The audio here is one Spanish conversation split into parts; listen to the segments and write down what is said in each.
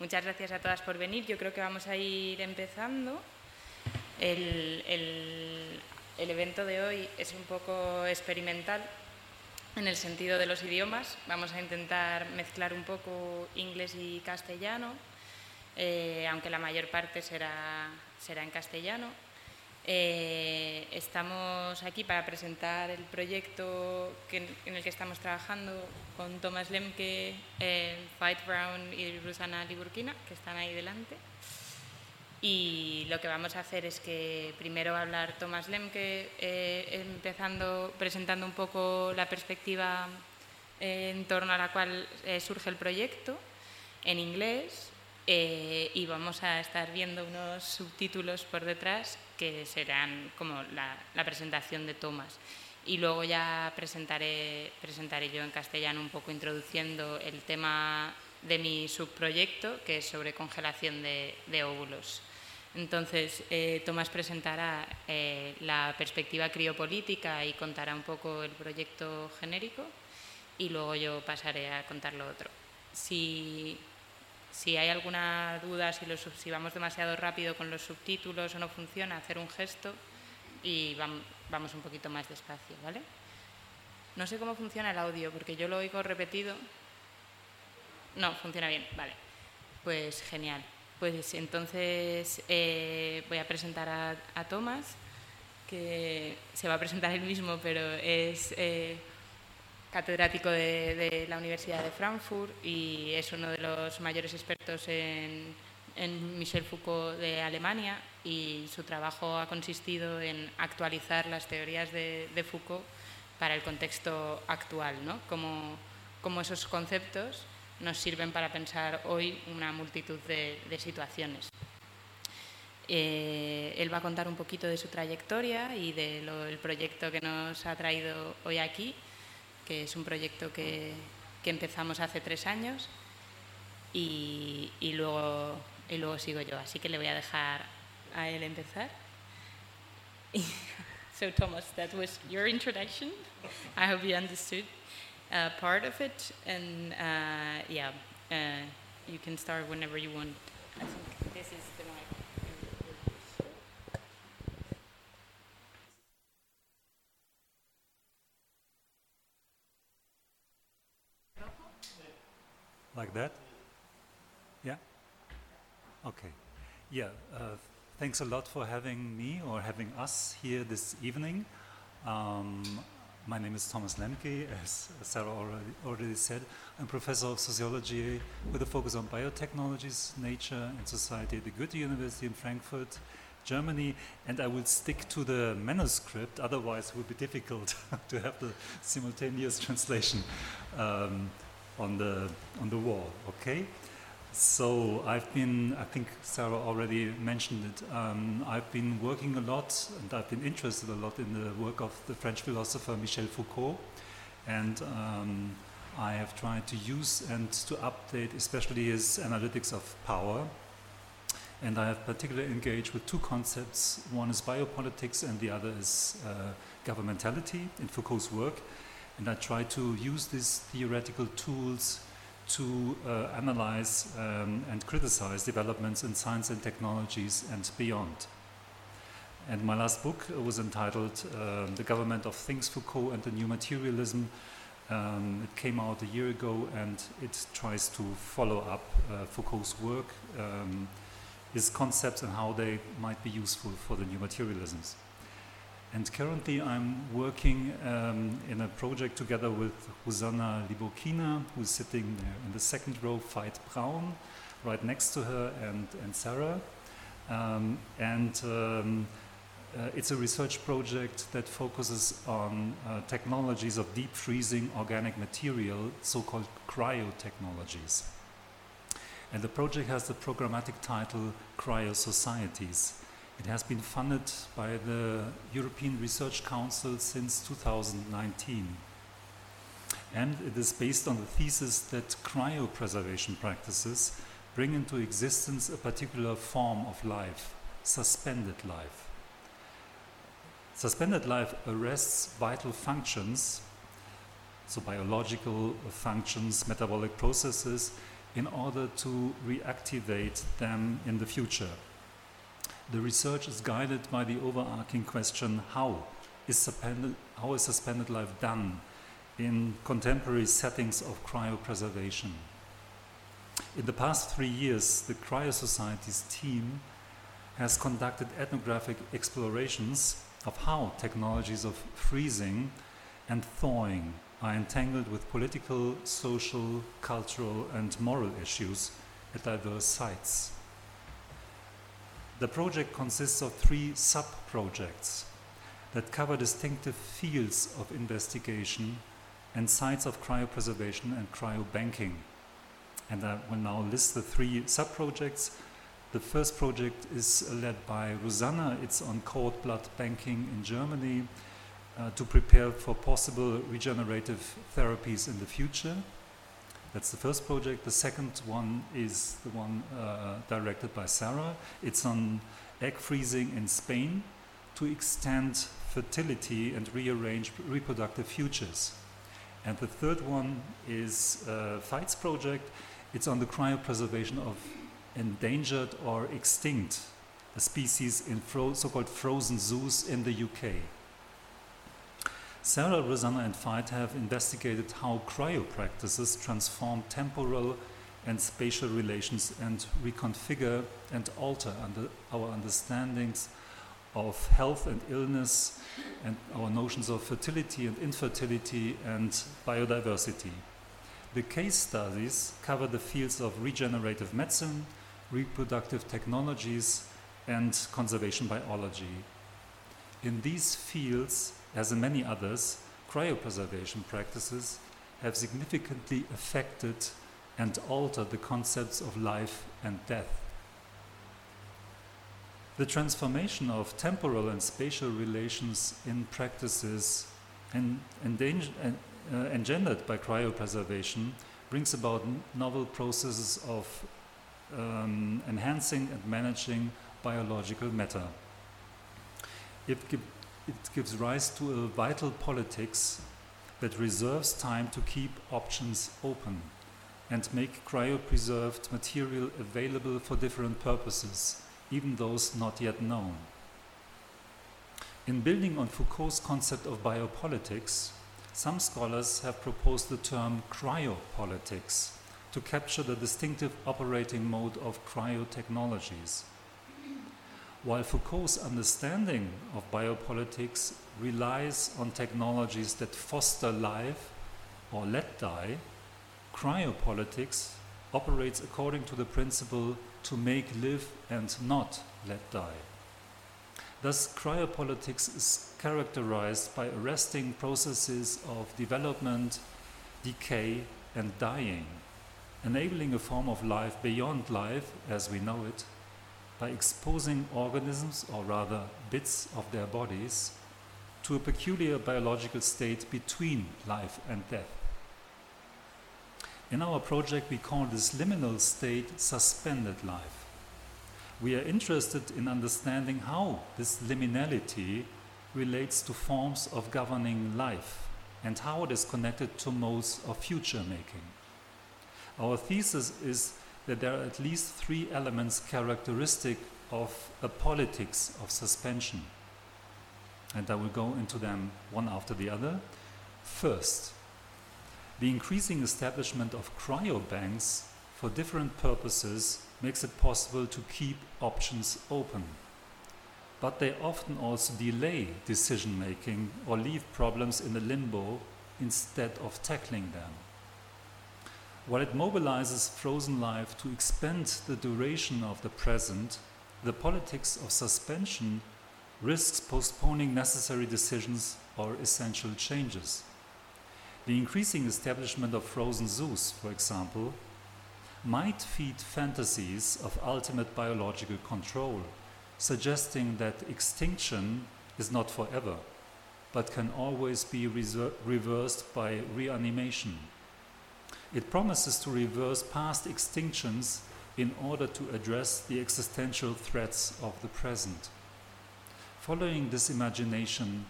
Muchas gracias a todas por venir. Yo creo que vamos a ir empezando. El, evento de hoy es un poco experimental en el sentido de los idiomas. Vamos a intentar mezclar un poco inglés y castellano, eh, aunque la mayor parte será, será en castellano. Eh, estamos aquí para presentar el proyecto en el que estamos trabajando con Thomas Lemke, eh, Fight Brown y Rusana Liburkina, que están ahí delante. Y lo que vamos a hacer es que primero va a hablar Thomas Lemke, eh, empezando, presentando un poco la perspectiva en torno a la cual surge el proyecto en inglés y vamos a estar viendo unos subtítulos por detrás que serán como la, presentación de Tomás. Y luego ya presentaré, presentaré yo en castellano un poco introduciendo el tema de mi subproyecto, que es sobre congelación de, óvulos. Entonces, eh, Tomás presentará eh, la perspectiva criopolítica y contará un poco el proyecto genérico y luego yo pasaré a contar lo otro. Si si hay alguna duda, si, vamos demasiado rápido con los subtítulos o no funciona, hacer un gesto y vamos, un poquito más despacio, ¿vale? No sé cómo funciona el audio, porque yo lo oigo repetido. No, funciona bien, vale. Pues genial. Pues entonces eh, voy a presentar a, a, Tomás, que se va a presentar él mismo, pero es eh, catedrático de, la Universidad de Frankfurt y es uno de los mayores expertos en, Michel Foucault de Alemania y su trabajo ha consistido en actualizar las teorías de, Foucault para el contexto actual, ¿no? como, esos conceptos nos sirven para pensar hoy una multitud de, situaciones. Eh, él va a contar un poquito de su trayectoria y del proyecto que nos ha traído hoy aquí que es un proyecto que, que empezamos hace tres años y, y, luego, y luego sigo yo. Así que le voy a dejar a él empezar. so Thomas, that was your introduction. I hope you understood uh, part of it, and uh, yeah, uh, you can start whenever you want. I think this is the mic. Like that? Yeah? Okay. Yeah, uh, thanks a lot for having me or having us here this evening. Um, my name is Thomas Lemke, as Sarah already, already said. I'm professor of sociology with a focus on biotechnologies, nature, and society at the Goethe University in Frankfurt, Germany. And I will stick to the manuscript, otherwise, it would be difficult to have the simultaneous translation. Um, on the on the wall. Okay. So I've been, I think Sarah already mentioned it. Um, I've been working a lot, and I've been interested a lot in the work of the French philosopher Michel Foucault, and um, I have tried to use and to update, especially his analytics of power. And I have particularly engaged with two concepts. One is biopolitics, and the other is uh, governmentality in Foucault's work. And I try to use these theoretical tools to uh, analyze um, and criticize developments in science and technologies and beyond. And my last book was entitled uh, The Government of Things Foucault and the New Materialism. Um, it came out a year ago and it tries to follow up uh, Foucault's work, um, his concepts, and how they might be useful for the new materialisms. And currently, I'm working um, in a project together with Hosanna Libokina, who's sitting in the second row, Fight Brown, right next to her, and, and Sarah. Um, and um, uh, it's a research project that focuses on uh, technologies of deep freezing organic material, so called cryotechnologies. And the project has the programmatic title Cryo Societies. It has been funded by the European Research Council since 2019. And it is based on the thesis that cryopreservation practices bring into existence a particular form of life, suspended life. Suspended life arrests vital functions, so biological functions, metabolic processes, in order to reactivate them in the future. The research is guided by the overarching question how is suspended, how is suspended life done in contemporary settings of cryopreservation? In the past three years, the Cryo Society's team has conducted ethnographic explorations of how technologies of freezing and thawing are entangled with political, social, cultural, and moral issues at diverse sites. The project consists of three sub projects that cover distinctive fields of investigation and sites of cryopreservation and cryobanking. And I will now list the three sub projects. The first project is led by Rosanna, it's on cord blood banking in Germany uh, to prepare for possible regenerative therapies in the future. That's the first project. The second one is the one uh, directed by Sarah. It's on egg freezing in Spain to extend fertility and rearrange reproductive futures. And the third one is uh, FIGHTS project. It's on the cryopreservation of endangered or extinct species in so-called frozen zoos in the UK. Sarah, Rosanna, and Veit have investigated how cryo practices transform temporal and spatial relations and reconfigure and alter under our understandings of health and illness and our notions of fertility and infertility and biodiversity. The case studies cover the fields of regenerative medicine, reproductive technologies, and conservation biology. In these fields, as in many others, cryopreservation practices have significantly affected and altered the concepts of life and death. The transformation of temporal and spatial relations in practices and, uh, engendered by cryopreservation brings about novel processes of um, enhancing and managing biological matter. It gives rise to a vital politics that reserves time to keep options open and make cryopreserved material available for different purposes, even those not yet known. In building on Foucault's concept of biopolitics, some scholars have proposed the term cryopolitics to capture the distinctive operating mode of cryotechnologies. While Foucault's understanding of biopolitics relies on technologies that foster life or let die, cryopolitics operates according to the principle to make live and not let die. Thus, cryopolitics is characterized by arresting processes of development, decay, and dying, enabling a form of life beyond life as we know it by exposing organisms, or rather bits of their bodies, to a peculiar biological state between life and death. In our project, we call this liminal state suspended life. We are interested in understanding how this liminality relates to forms of governing life and how it is connected to modes of future making. Our thesis is that there are at least three elements characteristic of a politics of suspension. And I will go into them one after the other. First, the increasing establishment of cryobanks for different purposes makes it possible to keep options open. But they often also delay decision making or leave problems in a limbo instead of tackling them. While it mobilizes frozen life to expand the duration of the present, the politics of suspension risks postponing necessary decisions or essential changes. The increasing establishment of frozen zoos, for example, might feed fantasies of ultimate biological control, suggesting that extinction is not forever, but can always be reversed by reanimation. It promises to reverse past extinctions in order to address the existential threats of the present. Following this imagination,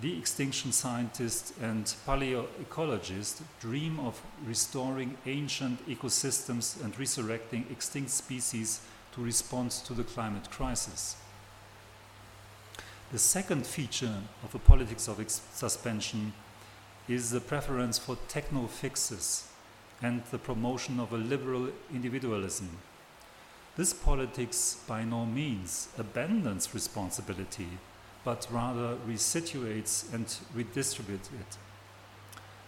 the extinction scientists and paleoecologists dream of restoring ancient ecosystems and resurrecting extinct species to respond to the climate crisis. The second feature of a politics of suspension is the preference for techno fixes and the promotion of a liberal individualism. This politics by no means abandons responsibility, but rather resituates and redistributes it.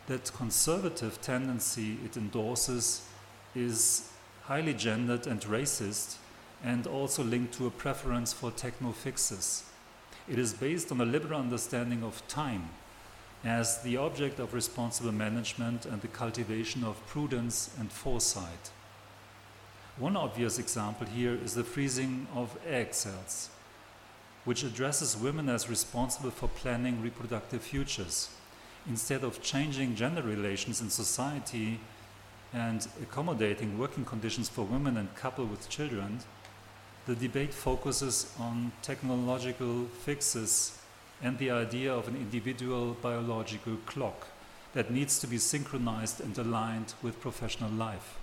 That conservative tendency it endorses is highly gendered and racist, and also linked to a preference for techno fixes. It is based on a liberal understanding of time as the object of responsible management and the cultivation of prudence and foresight. One obvious example here is the freezing of egg cells, which addresses women as responsible for planning reproductive futures. Instead of changing gender relations in society and accommodating working conditions for women and couples with children, the debate focuses on technological fixes and the idea of an individual biological clock that needs to be synchronized and aligned with professional life.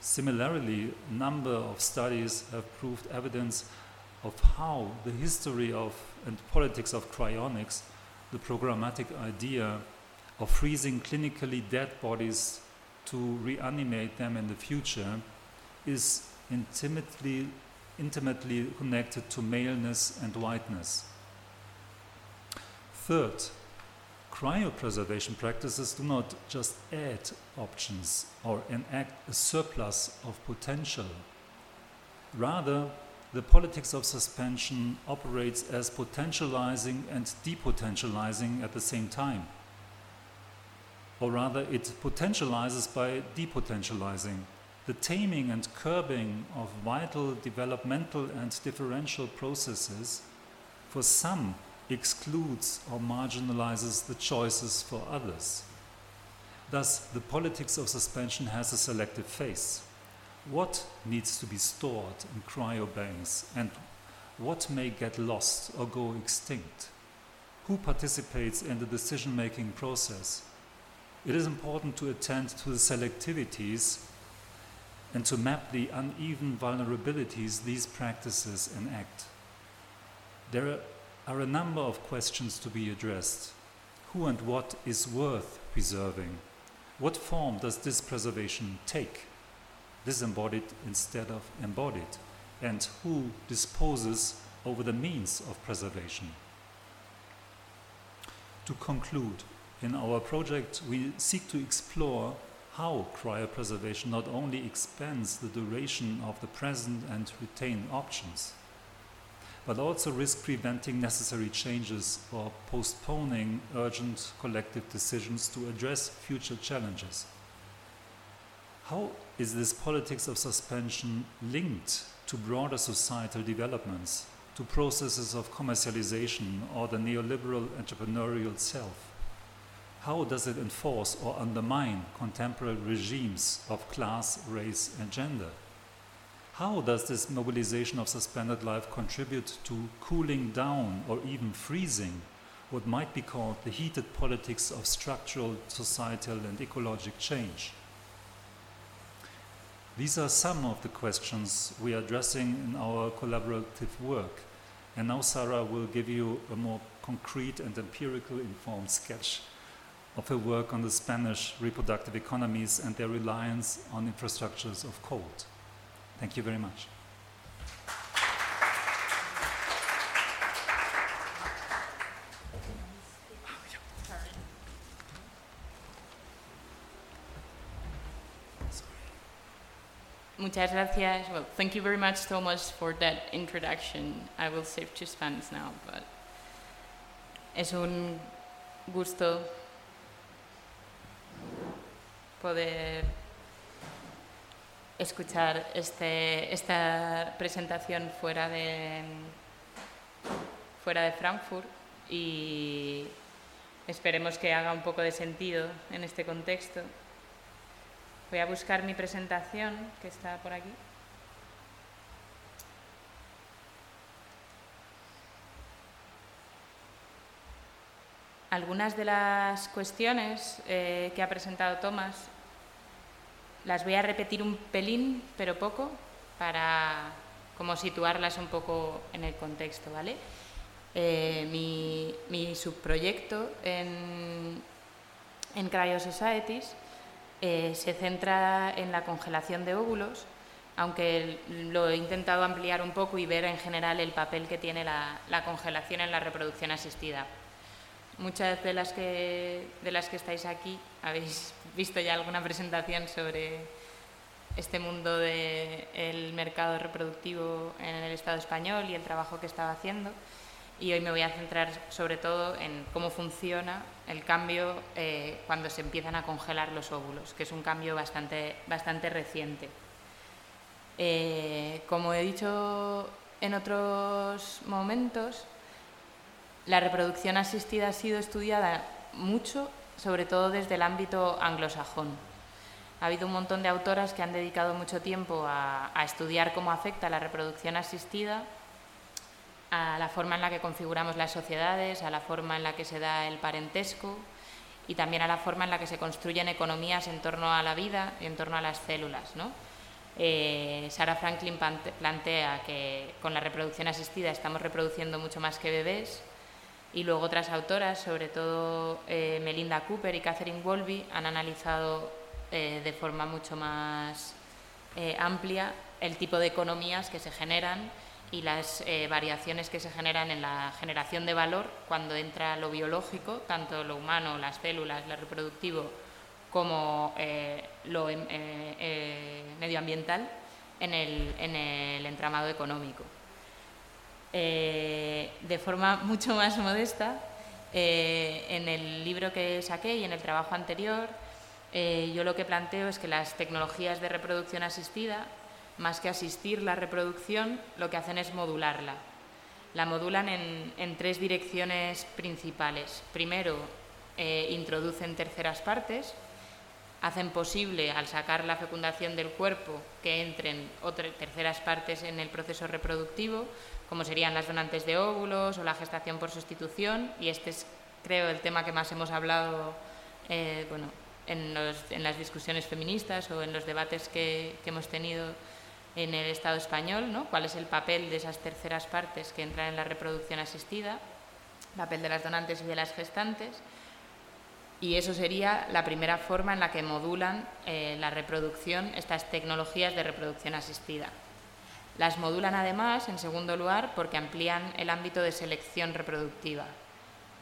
Similarly, a number of studies have proved evidence of how the history of and politics of cryonics, the programmatic idea of freezing clinically dead bodies to reanimate them in the future, is intimately, intimately connected to maleness and whiteness. Third, cryopreservation practices do not just add options or enact a surplus of potential. Rather, the politics of suspension operates as potentializing and depotentializing at the same time. Or rather, it potentializes by depotentializing the taming and curbing of vital developmental and differential processes for some excludes or marginalizes the choices for others. Thus, the politics of suspension has a selective phase. What needs to be stored in cryobanks and what may get lost or go extinct? Who participates in the decision making process? It is important to attend to the selectivities and to map the uneven vulnerabilities these practices enact. There are a number of questions to be addressed. Who and what is worth preserving? What form does this preservation take? Disembodied instead of embodied? And who disposes over the means of preservation? To conclude, in our project, we seek to explore how cryopreservation not only expands the duration of the present and retain options, but also risk preventing necessary changes or postponing urgent collective decisions to address future challenges. How is this politics of suspension linked to broader societal developments, to processes of commercialization or the neoliberal entrepreneurial self? how does it enforce or undermine contemporary regimes of class, race, and gender? How does this mobilization of suspended life contribute to cooling down or even freezing what might be called the heated politics of structural, societal, and ecologic change? These are some of the questions we are addressing in our collaborative work. And now Sarah will give you a more concrete and empirical informed sketch of her work on the Spanish reproductive economies and their reliance on infrastructures of cold. Thank you very much. Muchas gracias. Well, thank you very much, Thomas, for that introduction. I will save to Spanish now, but es un gusto poder escuchar este, esta presentación fuera de, fuera de Frankfurt y esperemos que haga un poco de sentido en este contexto. Voy a buscar mi presentación, que está por aquí. algunas de las cuestiones eh, que ha presentado Tomás las voy a repetir un pelín, pero poco, para como situarlas un poco en el contexto, ¿vale? Eh, mi, subproyecto en, en Cryo Societies eh, se centra en la congelación de óvulos, aunque lo he intentado ampliar un poco y ver en general el papel que tiene la, congelación en la reproducción asistida. Muchas de las, que, de las que estáis aquí habéis visto ya alguna presentación sobre este mundo del mercado reproductivo en el Estado español y el trabajo que estaba haciendo. Y hoy me voy a centrar sobre todo en cómo funciona el cambio eh, cuando se empiezan a congelar los óvulos, que es un cambio bastante, bastante reciente. Eh, como he dicho en otros momentos, la reproducción asistida ha sido estudiada mucho, sobre todo desde el ámbito anglosajón. Ha habido un montón de autoras que han dedicado mucho tiempo a estudiar cómo afecta la reproducción asistida a la forma en la que configuramos las sociedades, a la forma en la que se da el parentesco y también a la forma en la que se construyen economías en torno a la vida y en torno a las células. ¿no? Eh, Sarah Franklin plantea que con la reproducción asistida estamos reproduciendo mucho más que bebés y luego otras autoras, sobre todo eh, Melinda Cooper y Catherine Wolby, han analizado eh, de forma mucho más amplia el tipo de economías que se generan y las eh, variaciones que se generan en la generación de valor cuando entra lo biológico, tanto lo humano, las células, lo reproductivo, como eh, lo em, eh, medioambiental en el, en el, entramado económico. De forma mucho más modesta, en el libro que saqué y en el trabajo anterior, yo lo que planteo es que las tecnologías de reproducción asistida más que asistir la reproducción, lo que hacen es modularla. La modulan en, tres direcciones principales. Primero, eh, introducen terceras partes, hacen posible, al sacar la fecundación del cuerpo, que entren terceras partes en el proceso reproductivo, como serían las donantes de óvulos o la gestación por sustitución, y este es, creo, el tema que más hemos hablado eh, bueno, en, las discusiones feministas o en los debates que hemos tenido en el Estado español, ¿no? cuál es el papel de esas terceras partes que entran en la reproducción asistida, el papel de las donantes y de las gestantes. Y eso sería la primera forma en la que modulan eh, la reproducción, estas tecnologías de reproducción asistida. Las modulan además, en segundo lugar, porque amplían el ámbito de selección reproductiva,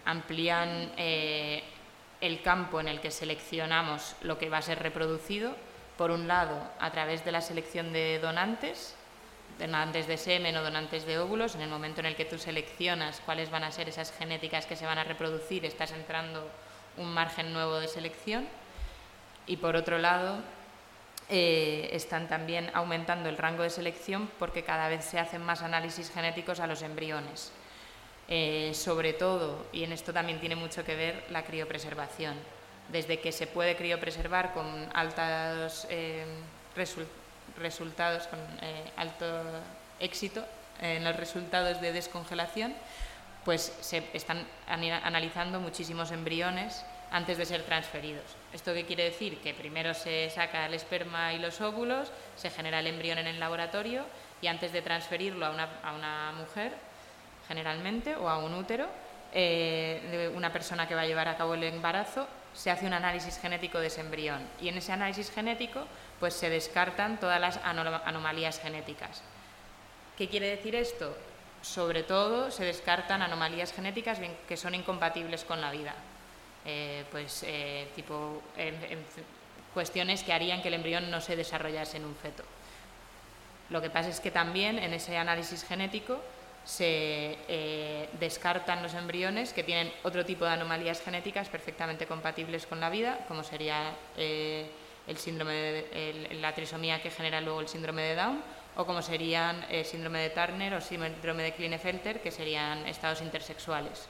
amplían eh, el campo en el que seleccionamos lo que va a ser reproducido por un lado, a través de la selección de donantes, donantes de semen o donantes de óvulos, en el momento en el que tú seleccionas cuáles van a ser esas genéticas que se van a reproducir, estás entrando un margen nuevo de selección. Y por otro lado, eh, están también aumentando el rango de selección porque cada vez se hacen más análisis genéticos a los embriones. Eh, sobre todo, y en esto también tiene mucho que ver la criopreservación desde que se puede criopreservar con altos eh, resultados, con alto éxito en los resultados de descongelación, pues se están analizando muchísimos embriones antes de ser transferidos. ¿Esto qué quiere decir? Que primero se saca el esperma y los óvulos, se genera el embrión en el laboratorio y antes de transferirlo a una, mujer, generalmente, o a un útero, eh, de una persona que va a llevar a cabo el embarazo, se hace un análisis genético de ese embrión y en ese análisis genético pues se descartan todas las anomalías genéticas. ¿Qué quiere decir esto? Sobre todo se descartan anomalías genéticas que son incompatibles con la vida, eh, pues eh, tipo cuestiones que harían que el embrión no se desarrollase en un feto. Lo que pasa es que también en ese análisis genético se eh, descartan los embriones que tienen otro tipo de anomalías genéticas perfectamente compatibles con la vida, como sería el síndrome de, la trisomía que genera luego el síndrome de Down, o como serían el síndrome de Turner o síndrome de Klinefelter, que serían estados intersexuales.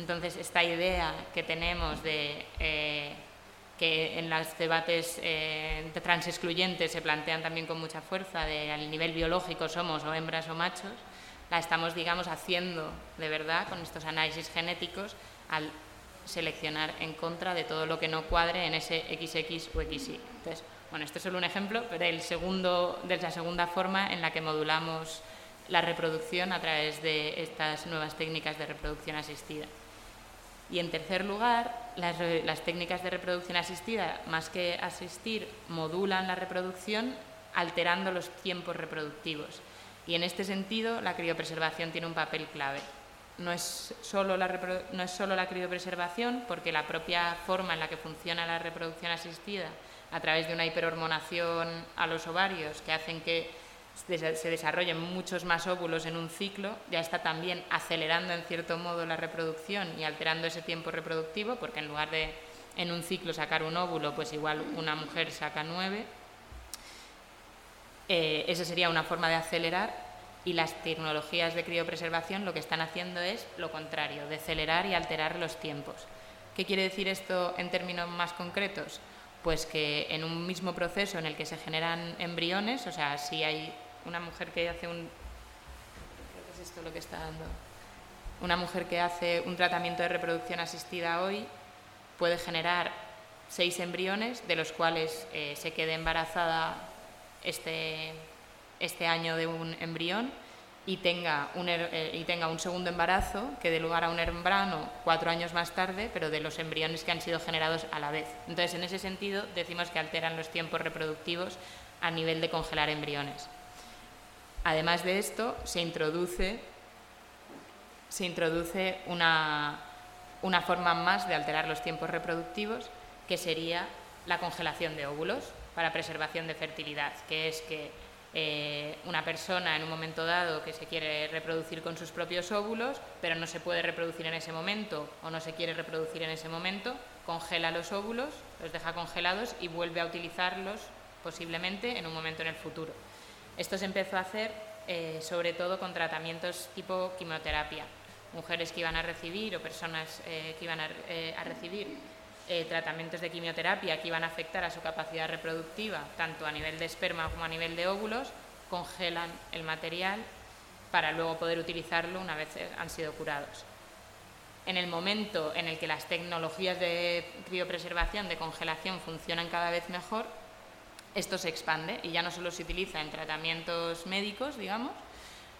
Entonces, esta idea que tenemos de eh, que en los debates transexcluyentes se plantean también con mucha fuerza de al nivel biológico somos o hembras o machos, la estamos, digamos, haciendo de verdad con estos análisis genéticos al seleccionar en contra de todo lo que no cuadre en ese XX o XY. Entonces, bueno, esto es solo un ejemplo, pero el segundo, de la segunda forma en la que modulamos la reproducción a través de estas nuevas técnicas de reproducción asistida. Y en tercer lugar, las, técnicas de reproducción asistida, más que asistir, modulan la reproducción alterando los tiempos reproductivos. Y en este sentido, la criopreservación tiene un papel clave. No es, solo la no es solo la criopreservación, porque la propia forma en la que funciona la reproducción asistida, a través de una hiperhormonación a los ovarios, que hacen que se desarrollen muchos más óvulos en un ciclo, ya está también acelerando en cierto modo la reproducción y alterando ese tiempo reproductivo, porque en lugar de en un ciclo sacar un óvulo, pues igual una mujer saca nueve. Eh, esa sería una forma de acelerar y las tecnologías de criopreservación lo que están haciendo es lo contrario, de acelerar y alterar los tiempos. ¿Qué quiere decir esto en términos más concretos? Pues que en un mismo proceso en el que se generan embriones, o sea, si hay una mujer que hace un... Una mujer que hace un tratamiento de reproducción asistida hoy puede generar seis embriones, de los cuales eh, se quede embarazada este, este año de un embrión y tenga, un, eh, y tenga un segundo embarazo que dé lugar a un embrano cuatro años más tarde, pero de los embriones que han sido generados a la vez. Entonces, en ese sentido, decimos que alteran los tiempos reproductivos a nivel de congelar embriones. Además de esto, se introduce, se introduce una, una forma más de alterar los tiempos reproductivos, que sería la congelación de óvulos para preservación de fertilidad, que es que eh, una persona en un momento dado que se quiere reproducir con sus propios óvulos, pero no se puede reproducir en ese momento o no se quiere reproducir en ese momento, congela los óvulos, los deja congelados y vuelve a utilizarlos posiblemente en un momento en el futuro. Esto se empezó a hacer eh, sobre todo con tratamientos tipo quimioterapia. Mujeres que iban a recibir o personas eh, que iban a, eh, recibir tratamientos de quimioterapia que iban a afectar a su capacidad reproductiva, tanto a nivel de esperma como a nivel de óvulos, congelan el material para luego poder utilizarlo una vez han sido curados. En el momento en el que las tecnologías de criopreservación, de congelación, funcionan cada vez mejor, esto se expande y ya no solo se utiliza en tratamientos médicos, digamos,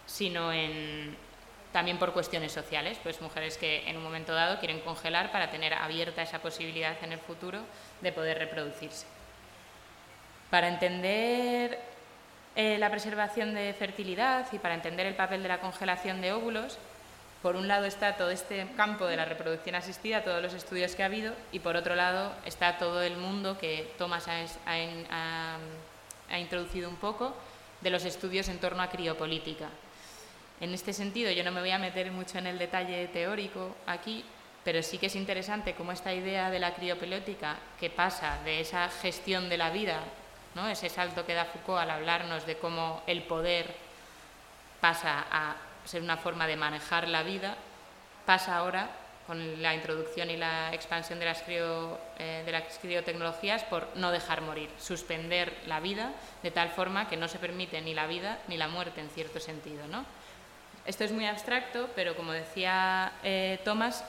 sino en, también por cuestiones sociales, pues mujeres que en un momento dado quieren congelar para tener abierta esa posibilidad en el futuro de poder reproducirse. Para entender eh, la preservación de fertilidad y para entender el papel de la congelación de óvulos, por un lado está todo este campo de la reproducción asistida, todos los estudios que ha habido, y por otro lado está todo el mundo que Thomas ha, introducido un poco de los estudios en torno a criopolítica. En este sentido, yo no me voy a meter mucho en el detalle teórico aquí, pero sí que es interesante cómo esta idea de la criopolítica, que pasa de esa gestión de la vida, ¿no? ese salto que da Foucault al hablarnos de cómo el poder pasa a ser una forma de manejar la vida, pasa ahora con la introducción y la expansión de las, eh, de las criotecnologías por no dejar morir, suspender la vida de tal forma que no se permite ni la vida ni la muerte en cierto sentido. ¿no? Esto es muy abstracto, pero como decía eh, Thomas,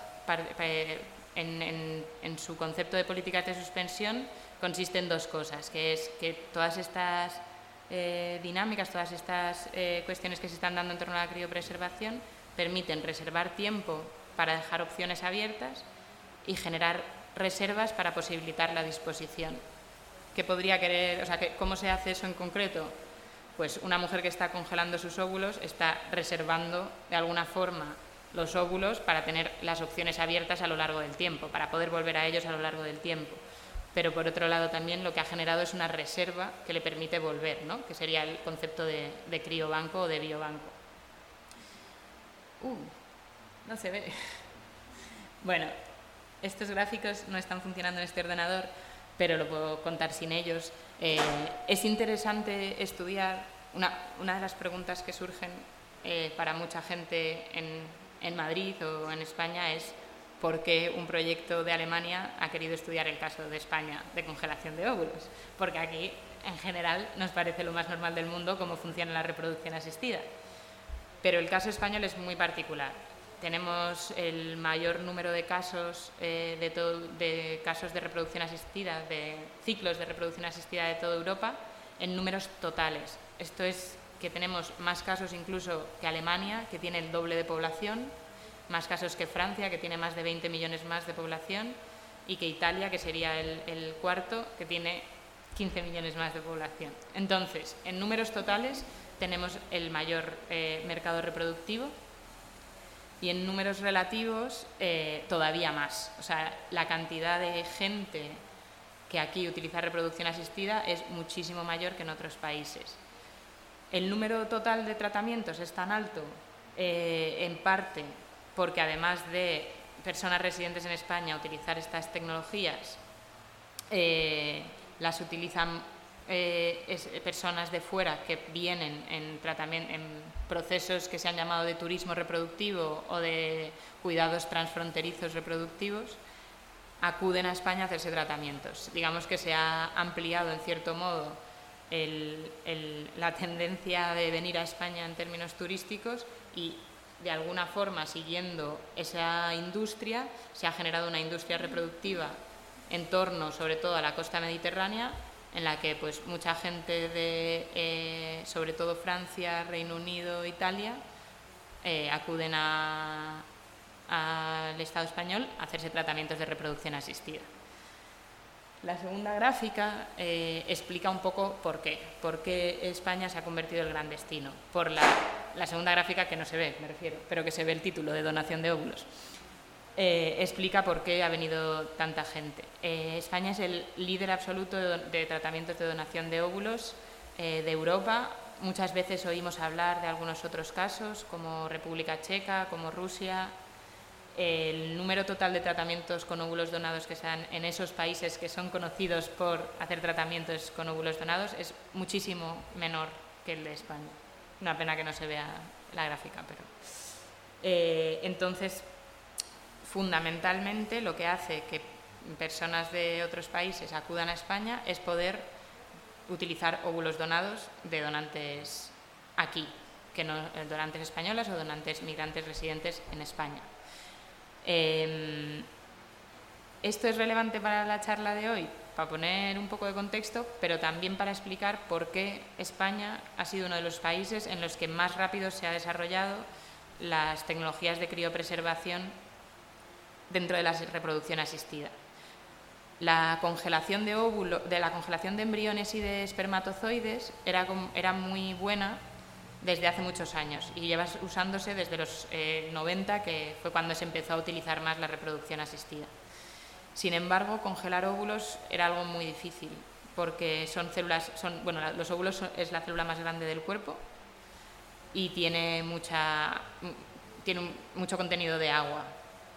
en, en su concepto de políticas de suspensión consiste en dos cosas, que es que todas estas eh, dinámicas, todas estas eh, cuestiones que se están dando en torno a la criopreservación, permiten reservar tiempo para dejar opciones abiertas y generar reservas para posibilitar la disposición. ¿Qué podría querer, o sea, ¿cómo se hace eso en concreto? Pues una mujer que está congelando sus óvulos está reservando de alguna forma los óvulos para tener las opciones abiertas a lo largo del tiempo, para poder volver a ellos a lo largo del tiempo pero por otro lado también lo que ha generado es una reserva que le permite volver, ¿no? que sería el concepto de, de criobanco o de biobanco. Uh, no se ve. Bueno, estos gráficos no están funcionando en este ordenador, pero lo puedo contar sin ellos. Eh, es interesante estudiar, una, de las preguntas que surgen eh, para mucha gente en, en Madrid o en España es por qué un proyecto de Alemania ha querido estudiar el caso de España de congelación de óvulos, porque aquí en general nos parece lo más normal del mundo cómo funciona la reproducción asistida. Pero el caso español es muy particular. Tenemos el mayor número de casos, eh, de, casos de reproducción asistida, de ciclos de reproducción asistida de toda Europa, en números totales. Esto es que tenemos más casos incluso que Alemania, que tiene el doble de población, más casos que Francia, que tiene más de 20 millones más de población, y que Italia, que sería el, cuarto, que tiene 15 millones más de población. Entonces, en números totales tenemos el mayor eh, mercado reproductivo y en números relativos eh, todavía más. O sea, la cantidad de gente que aquí utiliza reproducción asistida es muchísimo mayor que en otros países. El número total de tratamientos es tan alto, eh, en parte porque además de personas residentes en España utilizar estas tecnologías, eh, las utilizan eh, personas de fuera que vienen en, en procesos que se han llamado de turismo reproductivo o de cuidados transfronterizos reproductivos acuden a España a hacerse tratamientos. Digamos que se ha ampliado en cierto modo la tendencia de venir a España en términos turísticos y de alguna forma siguiendo esa industria se ha generado una industria reproductiva en torno sobre todo a la costa mediterránea en la que pues mucha gente de eh, sobre todo Francia, Reino Unido, Italia eh, acuden a, al Estado español a hacerse tratamientos de reproducción asistida. La segunda gráfica eh, explica un poco por qué, por qué España se ha convertido en el gran destino. Por la, segunda gráfica que no se ve, me refiero, pero que se ve el título de donación de óvulos. Eh, explica por qué ha venido tanta gente. Eh, España es el líder absoluto de, tratamientos de donación de óvulos de Europa. Muchas veces oímos hablar de algunos otros casos, como República Checa, como Rusia, el número total de tratamientos con óvulos donados que se dan en esos países que son conocidos por hacer tratamientos con óvulos donados es muchísimo menor que el de España. Una pena que no se vea la gráfica, pero. Eh, entonces, fundamentalmente lo que hace que personas de otros países acudan a España es poder utilizar óvulos donados de donantes aquí, que no donantes españolas o donantes migrantes residentes en España. Em, esto es relevante para la charla de hoy, para poner un poco de contexto, pero también para explicar por qué España ha sido uno de los países en los que más rápido se ha desarrollado las tecnologías de criopreservación dentro de la reproducción asistida. La congelación de óvulo, de la congelación de embriones y de espermatozoides era, era muy buena desde hace muchos años y lleva usándose desde los 90, eh, que fue cuando se empezó a utilizar más la reproducción asistida. Sin embargo, congelar óvulos era algo muy difícil porque son células, son, bueno, los óvulos es la célula más grande del cuerpo y tiene mucha, tiene mucho contenido de agua,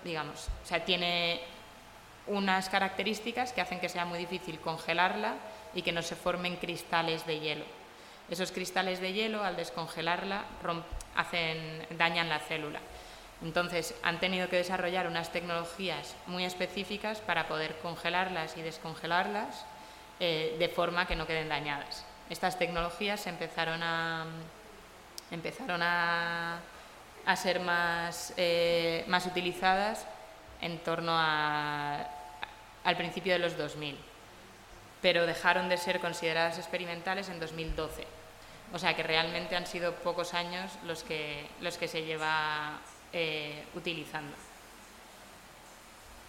digamos. O sea, tiene unas características que hacen que sea muy difícil congelarla y que no se formen cristales de hielo. Esos cristales de hielo, al descongelarla, hacen, dañan la célula. Entonces, han tenido que desarrollar unas tecnologías muy específicas para poder congelarlas y descongelarlas eh, de forma que no queden dañadas. Estas tecnologías empezaron a, empezaron a, ser más, eh, más utilizadas en torno a, al principio de los 2000 pero dejaron de ser consideradas experimentales en 2012. O sea que realmente han sido pocos años los que, los que se lleva eh, utilizando.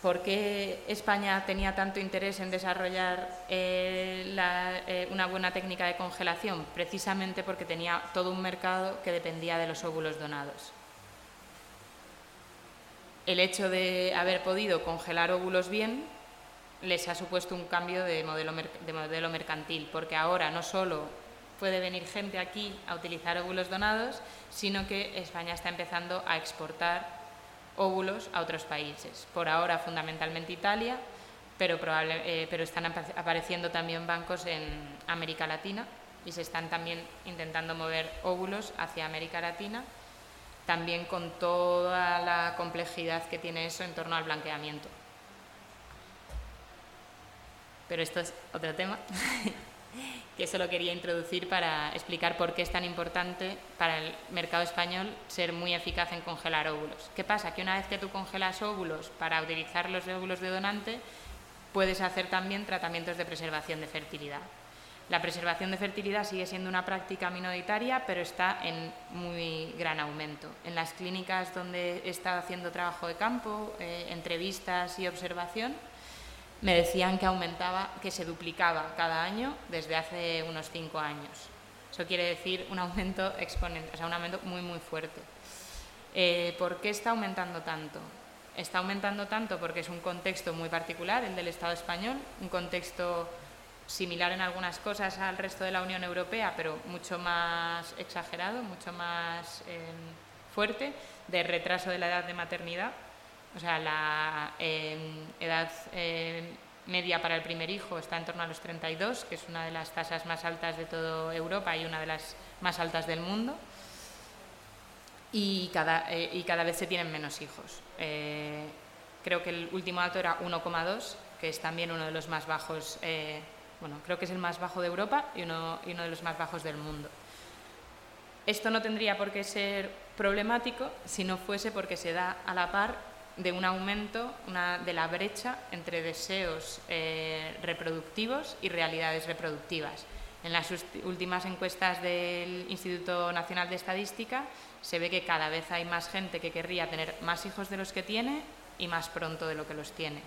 ¿Por qué España tenía tanto interés en desarrollar eh, una buena técnica de congelación? Precisamente porque tenía todo un mercado que dependía de los óvulos donados. El hecho de haber podido congelar óvulos bien les ha supuesto un cambio de modelo, de modelo mercantil, porque ahora no solo puede venir gente aquí a utilizar óvulos donados, sino que España está empezando a exportar óvulos a otros países. Por ahora, fundamentalmente Italia, pero, eh, pero están apareciendo también bancos en América Latina y se están también intentando mover óvulos hacia América Latina, también con toda la complejidad que tiene eso en torno al blanqueamiento pero esto es otro tema. que solo quería introducir para explicar por qué es tan importante para el mercado español ser muy eficaz en congelar óvulos. ¿Qué pasa? Que una vez que tú congelas óvulos para utilizar los óvulos de donante, puedes hacer también tratamientos de preservación de fertilidad. La preservación de fertilidad sigue siendo una práctica minoritaria, pero está en muy gran aumento. En las clínicas donde he estado haciendo trabajo de campo, eh, entrevistas y observación, me decían que aumentaba, que se duplicaba cada año desde hace unos cinco años. Eso quiere decir un aumento exponente, o sea, un aumento muy, muy fuerte. Eh, ¿Por qué está aumentando tanto? Está aumentando tanto porque es un contexto muy particular, el del Estado español, un contexto similar en algunas cosas al resto de la Unión Europea, pero mucho más exagerado, mucho más eh, fuerte, de retraso de la edad de maternidad o sea, la em, edad em, media para el primer hijo está en torno a los 32, que es una de las tasas más altas de toda Europa y una de las más altas del mundo. Y cada, eh, y cada vez se tienen menos hijos. Eh, creo que el último dato era 1,2, que es también uno de los más bajos, eh, bueno, creo que es el más bajo de Europa y uno, de los más bajos del mundo. Esto no tendría por qué ser problemático si no fuese porque se da a la par de un aumento de la brecha entre deseos eh, reproductivos y realidades reproductivas. En las últimas encuestas del Instituto Nacional de Estadística se ve que cada vez hay más gente que querría tener más hijos de los que tiene y más pronto de lo que los tiene.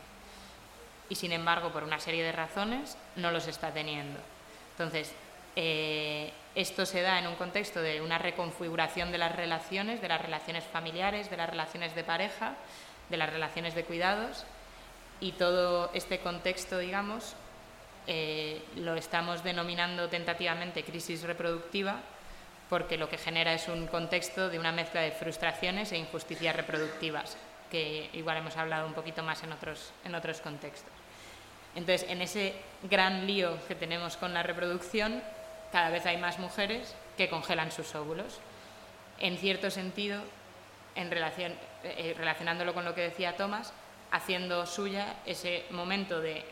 Y sin embargo, por una serie de razones, no los está teniendo. Entonces, eh, esto se da en un contexto de una reconfiguración de las relaciones, de las relaciones familiares, de las relaciones de pareja, de las relaciones de cuidados y todo este contexto, digamos, eh, lo estamos denominando tentativamente crisis reproductiva porque lo que genera es un contexto de una mezcla de frustraciones e injusticias reproductivas, que igual hemos hablado un poquito más en otros, en otros contextos. Entonces, en ese gran lío que tenemos con la reproducción, cada vez hay más mujeres que congelan sus óvulos. En cierto sentido, eh, relacionándolo con lo que decía Tomás, haciendo suya ese momento de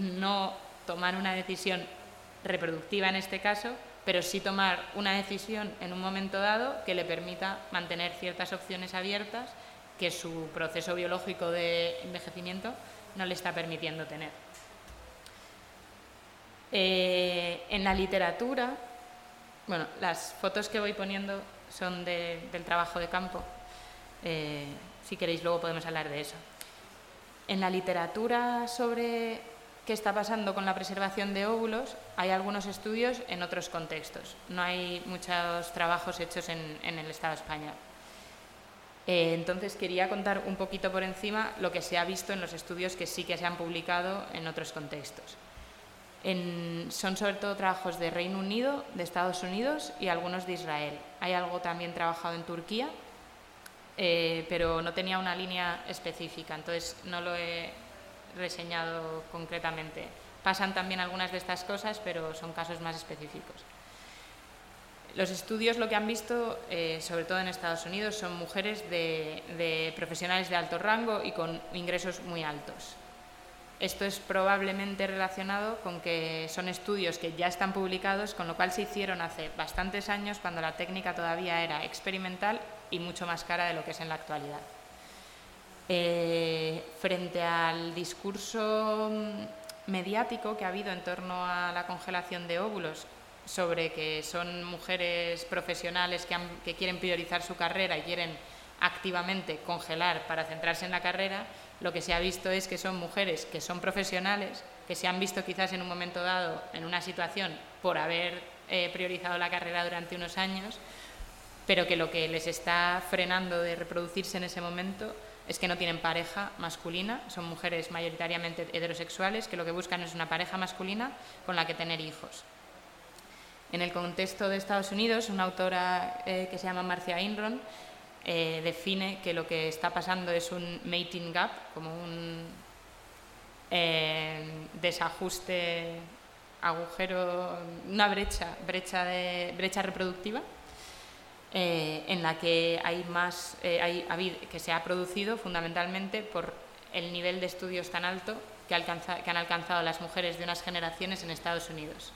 no tomar una decisión reproductiva en este caso, pero sí tomar una decisión en un momento dado que le permita mantener ciertas opciones abiertas que su proceso biológico de envejecimiento no le está permitiendo tener. Eh, en la literatura, bueno, las fotos que voy poniendo son del trabajo de campo eh, si queréis, luego podemos hablar de eso. En la literatura sobre qué está pasando con la preservación de óvulos, hay algunos estudios en otros contextos. No hay muchos trabajos hechos en, el Estado español. Eh, entonces quería contar un poquito por encima lo que se ha visto en los estudios que sí que se han publicado en otros contextos. son sobre todo trabajos de Reino Unido, de Estados Unidos y algunos de Israel. Hay algo también trabajado en Turquía eh, pero no tenía una línea específica, entonces no lo he reseñado concretamente. Pasan también algunas de estas cosas, pero son casos más específicos. Los estudios lo que han visto, eh, sobre todo en Estados Unidos, son mujeres de, profesionales de alto rango y con ingresos muy altos. Esto es probablemente relacionado con que son estudios que ya están publicados, con lo cual se hicieron hace bastantes años cuando la técnica todavía era experimental y mucho más cara de lo que es en la actualidad. Eh, frente al discurso mm, mediático que ha habido en torno a la congelación de óvulos, sobre que son mujeres profesionales que, quieren priorizar su carrera y quieren activamente congelar para centrarse en la carrera, lo que se ha visto es que son mujeres que son profesionales, que se han visto quizás en un momento dado en una situación por haber eh, priorizado la carrera durante unos años, pero que lo que les está frenando de reproducirse en ese momento es que no tienen pareja masculina, son mujeres mayoritariamente heterosexuales que lo que buscan es una pareja masculina con la que tener hijos. En el contexto de Estados Unidos, una autora eh, que se llama Marcia Inron eh, define que lo que está pasando es un mating gap, como un eh, desajuste, agujero, una brecha, brecha, de, brecha reproductiva en la que hay más, que se ha producido fundamentalmente por el nivel de estudios tan alto que, que, han alcanzado las mujeres de unas generaciones en Estados Unidos.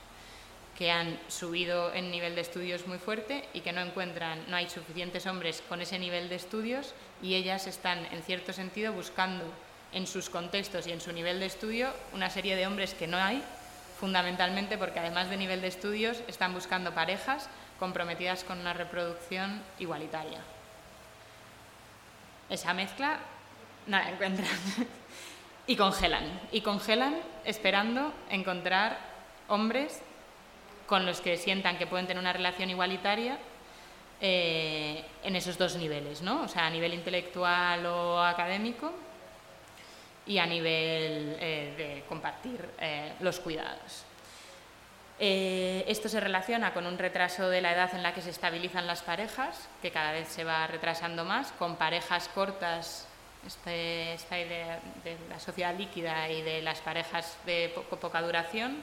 Que han subido en nivel de estudios muy fuerte y que no encuentran, no hay suficientes hombres con ese nivel de estudios y ellas están, en cierto sentido, buscando en sus contextos y en su nivel de estudio una serie de hombres que no hay, fundamentalmente porque además de nivel de estudios están buscando parejas comprometidas con una reproducción igualitaria. Esa mezcla no la encuentran. y congelan, y congelan esperando encontrar hombres con los que sientan que pueden tener una relación igualitaria eh, en esos dos niveles, ¿no? O sea, a nivel intelectual o académico y a nivel eh, de compartir eh, los cuidados. esto se relaciona con un retraso de la edad en la que se estabilizan las parejas, que cada vez se va retrasando más, con parejas cortas, este, esta idea de la sociedad líquida y de las parejas de poca duración,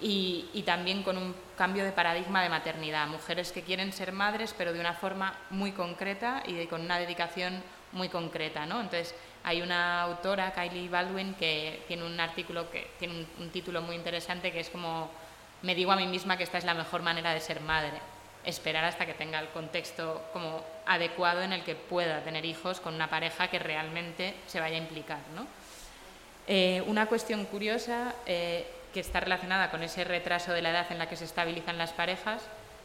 y, también con un cambio de paradigma de maternidad. Mujeres que quieren ser madres, pero de una forma muy concreta y con una dedicación muy concreta. ¿no? Entonces, hay una autora, Kylie Baldwin, que tiene un artículo que tiene un, título muy interesante que es como me digo a mí misma que esta es la mejor manera de ser madre, esperar hasta que tenga el contexto como adecuado en el que pueda tener hijos con una pareja que realmente se vaya a implicar. ¿no? Eh, una cuestión curiosa eh, que está relacionada con ese retraso de la edad en la que se estabilizan las parejas,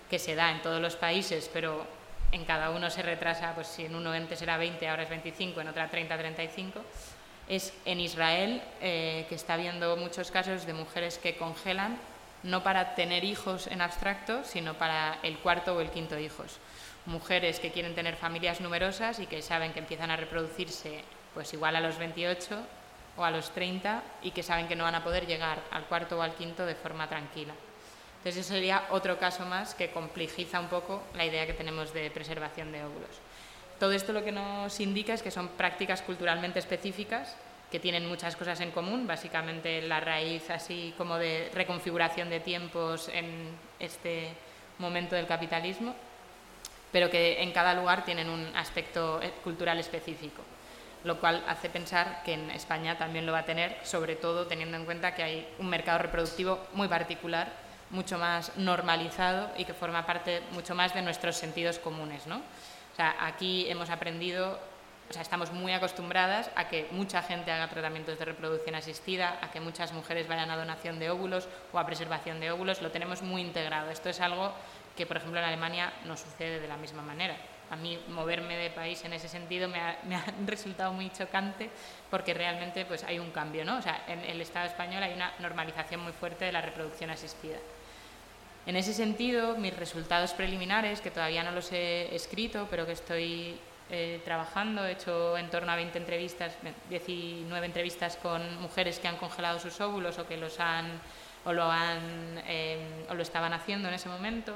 que se da en todos los países, pero en cada uno se retrasa, pues si en uno antes era 20, ahora es 25, en otra 30, 35, es en Israel eh, que está habiendo muchos casos de mujeres que congelan no para tener hijos en abstracto, sino para el cuarto o el quinto hijos. Mujeres que quieren tener familias numerosas y que saben que empiezan a reproducirse pues igual a los 28 o a los 30 y que saben que no van a poder llegar al cuarto o al quinto de forma tranquila. Entonces, ese sería otro caso más que complejiza un poco la idea que tenemos de preservación de óvulos. Todo esto lo que nos indica es que son prácticas culturalmente específicas que tienen muchas cosas en común, básicamente la raíz así como de reconfiguración de tiempos en este momento del capitalismo, pero que en cada lugar tienen un aspecto eh, cultural específico lo cual hace pensar que en España también lo va a tener, sobre todo teniendo en cuenta que hay un mercado reproductivo muy particular, mucho más normalizado y que forma parte mucho más de nuestros sentidos comunes. ¿no? O sea, aquí hemos aprendido, o sea, estamos muy acostumbradas a que mucha gente haga tratamientos de reproducción asistida, a que muchas mujeres vayan a donación de óvulos o a preservación de óvulos, lo tenemos muy integrado. Esto es algo que, por ejemplo, en Alemania no sucede de la misma manera a mí moverme de país en ese sentido me ha, resultado muy chocante porque realmente pues hay un cambio, ¿no? O sea, en el Estado español hay una normalización muy fuerte de la reproducción asistida. En ese sentido, mis resultados preliminares, que todavía no los he escrito, pero que estoy eh, trabajando, he hecho en torno a 20 entrevistas, 19 entrevistas con mujeres que han congelado sus óvulos o que los han o lo han eh, o lo estaban haciendo en ese momento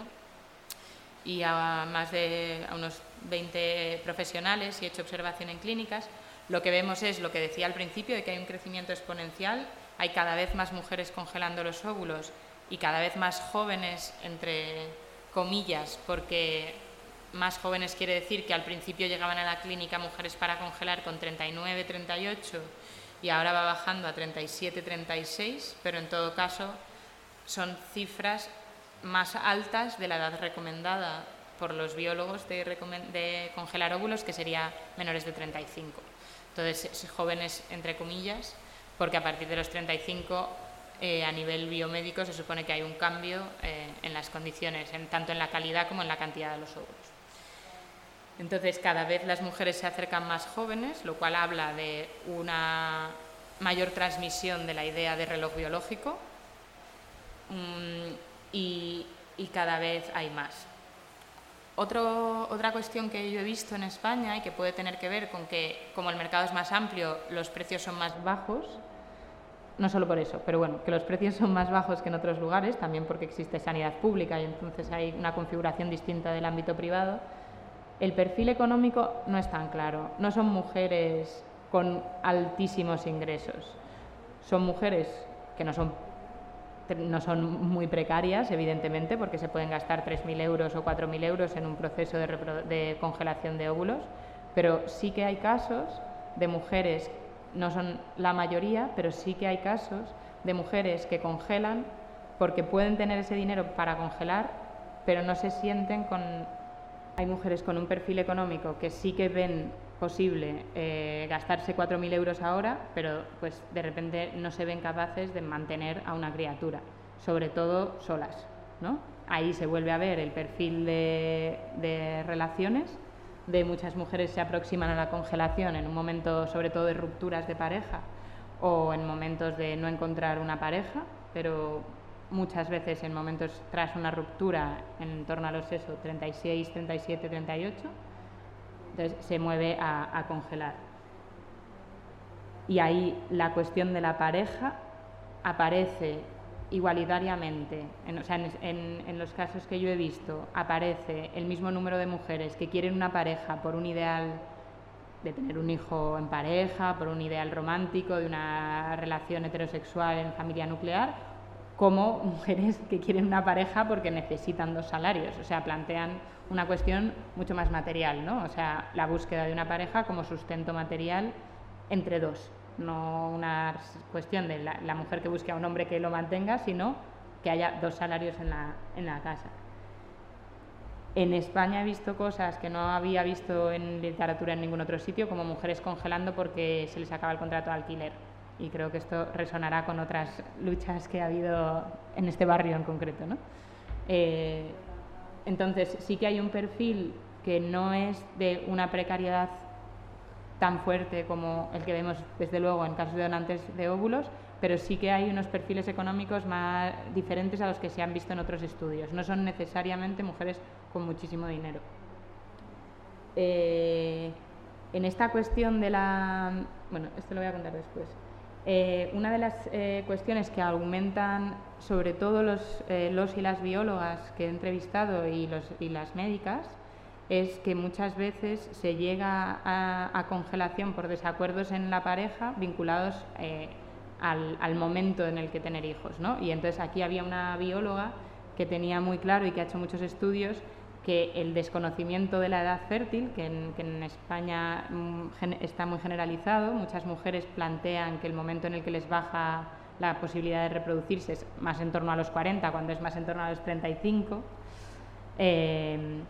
y a más de unos 20 profesionales y he hecho observación en clínicas, lo que vemos es lo que decía al principio, de que hay un crecimiento exponencial, hay cada vez más mujeres congelando los óvulos y cada vez más jóvenes, entre comillas, porque más jóvenes quiere decir que al principio llegaban a la clínica mujeres para congelar con 39, 38 y ahora va bajando a 37, 36, pero en todo caso son cifras más altas de la edad recomendada por los biólogos de, congelar óvulos, que sería menores de 35. Entonces, jóvenes, entre comillas, porque a partir de los 35, eh, a nivel biomédico, se supone que hay un cambio eh, en las condiciones, en, tanto en la calidad como en la cantidad de los óvulos. Entonces, cada vez las mujeres se acercan más jóvenes, lo cual habla de una mayor transmisión de la idea de reloj biológico y, cada vez hay más. otra cuestión que yo he visto en España y que puede tener que ver con que como el mercado es más amplio, los precios son más bajos, no solo por eso, pero bueno, que los precios son más bajos que en otros lugares, también porque existe sanidad pública y entonces hay una configuración distinta del ámbito privado, el perfil económico no es tan claro. No son mujeres con altísimos ingresos, son mujeres que no son no son muy precarias, evidentemente, porque se pueden gastar 3.000 euros o 4.000 euros en un proceso de, congelación de óvulos, pero sí que hay casos de mujeres, no son la mayoría, pero sí que hay casos de mujeres que congelan porque pueden tener ese dinero para congelar, pero no se sienten con... Hay mujeres con un perfil económico que sí que ven posible eh, gastarse 4.000 euros ahora, pero pues de repente no se ven capaces de mantener a una criatura, sobre todo solas. ¿no? Ahí se vuelve a ver el perfil de, relaciones, de muchas mujeres se aproximan a la congelación en un momento sobre todo de rupturas de pareja o en momentos de no encontrar una pareja, pero muchas veces en momentos tras una ruptura en torno a los eso, 36, 37, 38, entonces se mueve a, congelar. Y ahí la cuestión de la pareja aparece igualitariamente, en, o sea, en, los casos que yo he visto, aparece el mismo número de mujeres que quieren una pareja por un ideal de tener un hijo en pareja, por un ideal romántico, de una relación heterosexual en familia nuclear, como mujeres que quieren una pareja porque necesitan dos salarios, o sea, plantean una cuestión mucho más material, ¿no? O sea, la búsqueda de una pareja como sustento material entre dos, no una cuestión de la, mujer que busque a un hombre que lo mantenga, sino que haya dos salarios en la, en la casa. En España he visto cosas que no había visto en literatura en ningún otro sitio, como mujeres congelando porque se les acaba el contrato de alquiler y creo que esto resonará con otras luchas que ha habido en este barrio en concreto. ¿no? Eh, entonces, sí que hay un perfil que no es de una precariedad tan fuerte como el que vemos, desde luego, en casos de donantes de óvulos, pero sí que hay unos perfiles económicos más diferentes a los que se han visto en otros estudios. No son necesariamente mujeres con muchísimo dinero. Eh, en esta cuestión de la... Bueno, esto lo voy a contar después. Eh, una de las eh, cuestiones que aumentan sobre todo los, eh, los, y las biólogas que he entrevistado y, los, y las médicas es que muchas veces se llega a, congelación por desacuerdos en la pareja vinculados al, al, momento en el que tener hijos. ¿no? Y entonces aquí había una bióloga que tenía muy claro y que ha hecho muchos estudios que el desconocimiento de la edad fértil, que en, España mm, está muy generalizado, muchas mujeres plantean que el momento en el que les baja la posibilidad de reproducirse es más en torno a los 40, cuando es más en torno a los 35. Em,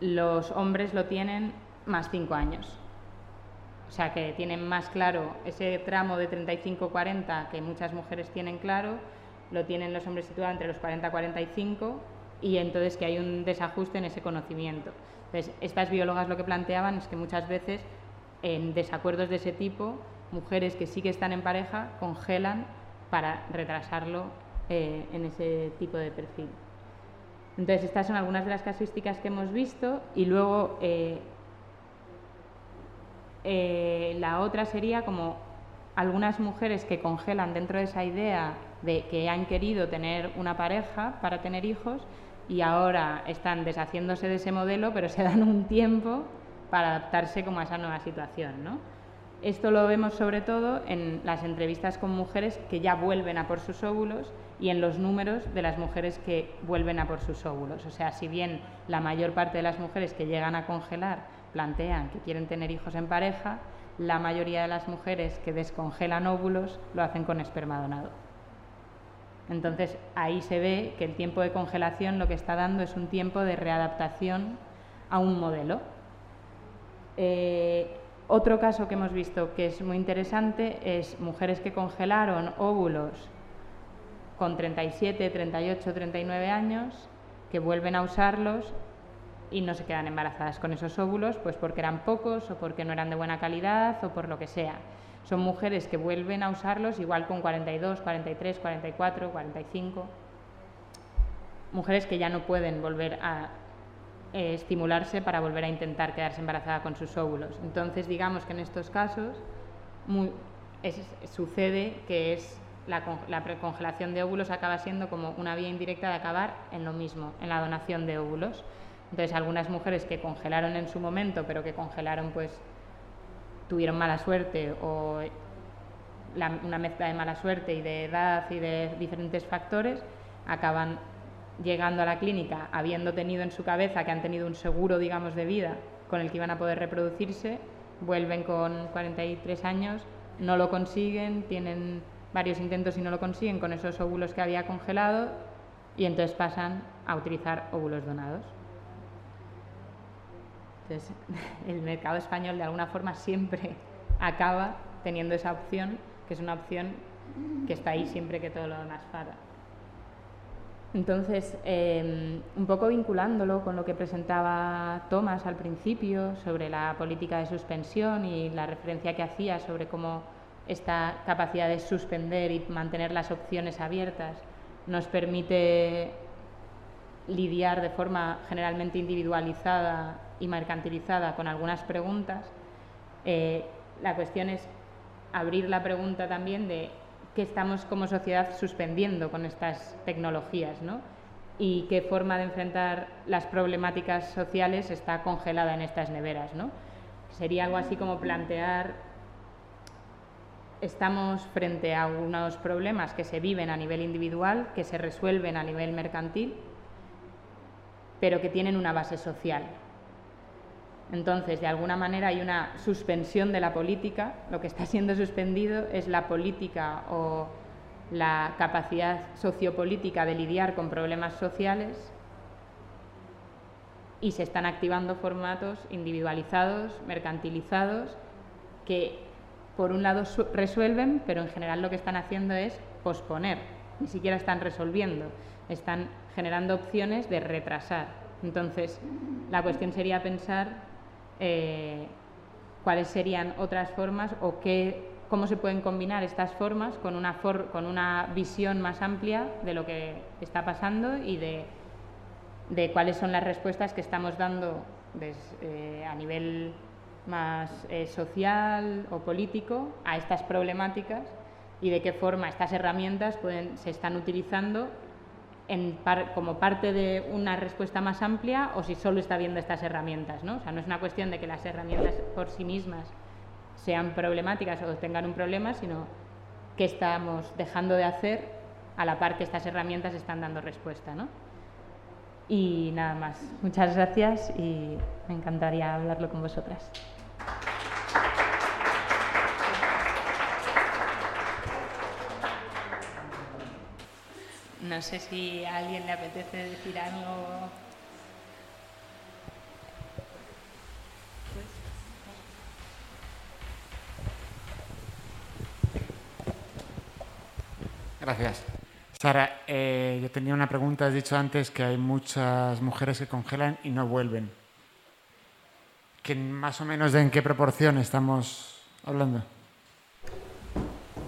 los hombres lo tienen más 5 años. O sea que tienen más claro ese tramo de 35-40 que muchas mujeres tienen claro, lo tienen los hombres situados entre los 40 y 45 y entonces que hay un desajuste en ese conocimiento. Entonces, estas biólogas lo que planteaban es que muchas veces en desacuerdos de ese tipo, mujeres que sí que están en pareja congelan para retrasarlo eh, en ese tipo de perfil. Entonces, estas son algunas de las casuísticas que hemos visto y luego eh, eh, la otra sería como algunas mujeres que congelan dentro de esa idea de que han querido tener una pareja para tener hijos y ahora están deshaciéndose de ese modelo, pero se dan un tiempo para adaptarse como a esa nueva situación. ¿no? Esto lo vemos sobre todo en las entrevistas con mujeres que ya vuelven a por sus óvulos y en los números de las mujeres que vuelven a por sus óvulos. O sea, si bien la mayor parte de las mujeres que llegan a congelar plantean que quieren tener hijos en pareja, la mayoría de las mujeres que descongelan óvulos lo hacen con esperma donado. Entonces ahí se ve que el tiempo de congelación lo que está dando es un tiempo de readaptación a un modelo. Eh, otro caso que hemos visto que es muy interesante es mujeres que congelaron óvulos con 37, 38, 39 años, que vuelven a usarlos y no se quedan embarazadas con esos óvulos, pues porque eran pocos o porque no eran de buena calidad o por lo que sea. Son mujeres que vuelven a usarlos igual con 42, 43, 44, 45. Mujeres que ya no pueden volver a eh, estimularse para volver a intentar quedarse embarazada con sus óvulos. Entonces, digamos que en estos casos sucede que es la, la congelación de óvulos acaba siendo como una vía indirecta de acabar en lo mismo, en la donación de óvulos. Entonces, algunas mujeres que congelaron en su momento, pero que congelaron pues tuvieron mala suerte o una mezcla de mala suerte y de edad y de diferentes factores, acaban llegando a la clínica habiendo tenido en su cabeza que han tenido un seguro, digamos, de vida con el que iban a poder reproducirse, vuelven con 43 años, no lo consiguen, tienen varios intentos y no lo consiguen con esos óvulos que había congelado y entonces pasan a utilizar óvulos donados. Entonces, el mercado español de alguna forma siempre acaba teniendo esa opción, que es una opción que está ahí siempre que todo lo demás. Entonces, em, un poco vinculándolo con lo que presentaba Tomás al principio sobre la política de suspensión y la referencia que hacía sobre cómo esta capacidad de suspender y mantener las opciones abiertas nos permite lidiar de forma generalmente individualizada y mercantilizada con algunas preguntas, eh, la cuestión es abrir la pregunta también de qué estamos como sociedad suspendiendo con estas tecnologías, ¿no? Y qué forma de enfrentar las problemáticas sociales está congelada en estas neveras, ¿no? Sería algo así como plantear estamos frente a unos problemas que se viven a nivel individual, que se resuelven a nivel mercantil, pero que tienen una base social, entonces, de alguna manera hay una suspensión de la política. Lo que está siendo suspendido es la política o la capacidad sociopolítica de lidiar con problemas sociales y se están activando formatos individualizados, mercantilizados, que por un lado resuelven, pero en general lo que están haciendo es posponer, ni siquiera están resolviendo, están generando opciones de retrasar. Entonces, la cuestión sería pensar eh, cuáles serían otras formas o qué, cómo se pueden combinar estas formas con una, con una visión más amplia de lo que está pasando y de, de cuáles son las respuestas que estamos dando eh, a nivel más eh, social o político a estas problemáticas y de qué forma estas herramientas se están utilizando como parte de una respuesta más amplia o si solo está viendo estas herramientas. ¿no? O sea, no es una cuestión de que las herramientas por sí mismas sean problemáticas o tengan un problema, sino qué estamos dejando de hacer a la par que estas herramientas están dando respuesta. ¿no? Y nada más. Muchas gracias y me encantaría hablarlo con vosotras. No sé si a alguien le apetece decir algo. Gracias. Sara, eh, yo tenía una pregunta. Has dicho antes que hay muchas mujeres que congelan y no vuelven. ¿Que más o menos de en qué proporción estamos hablando?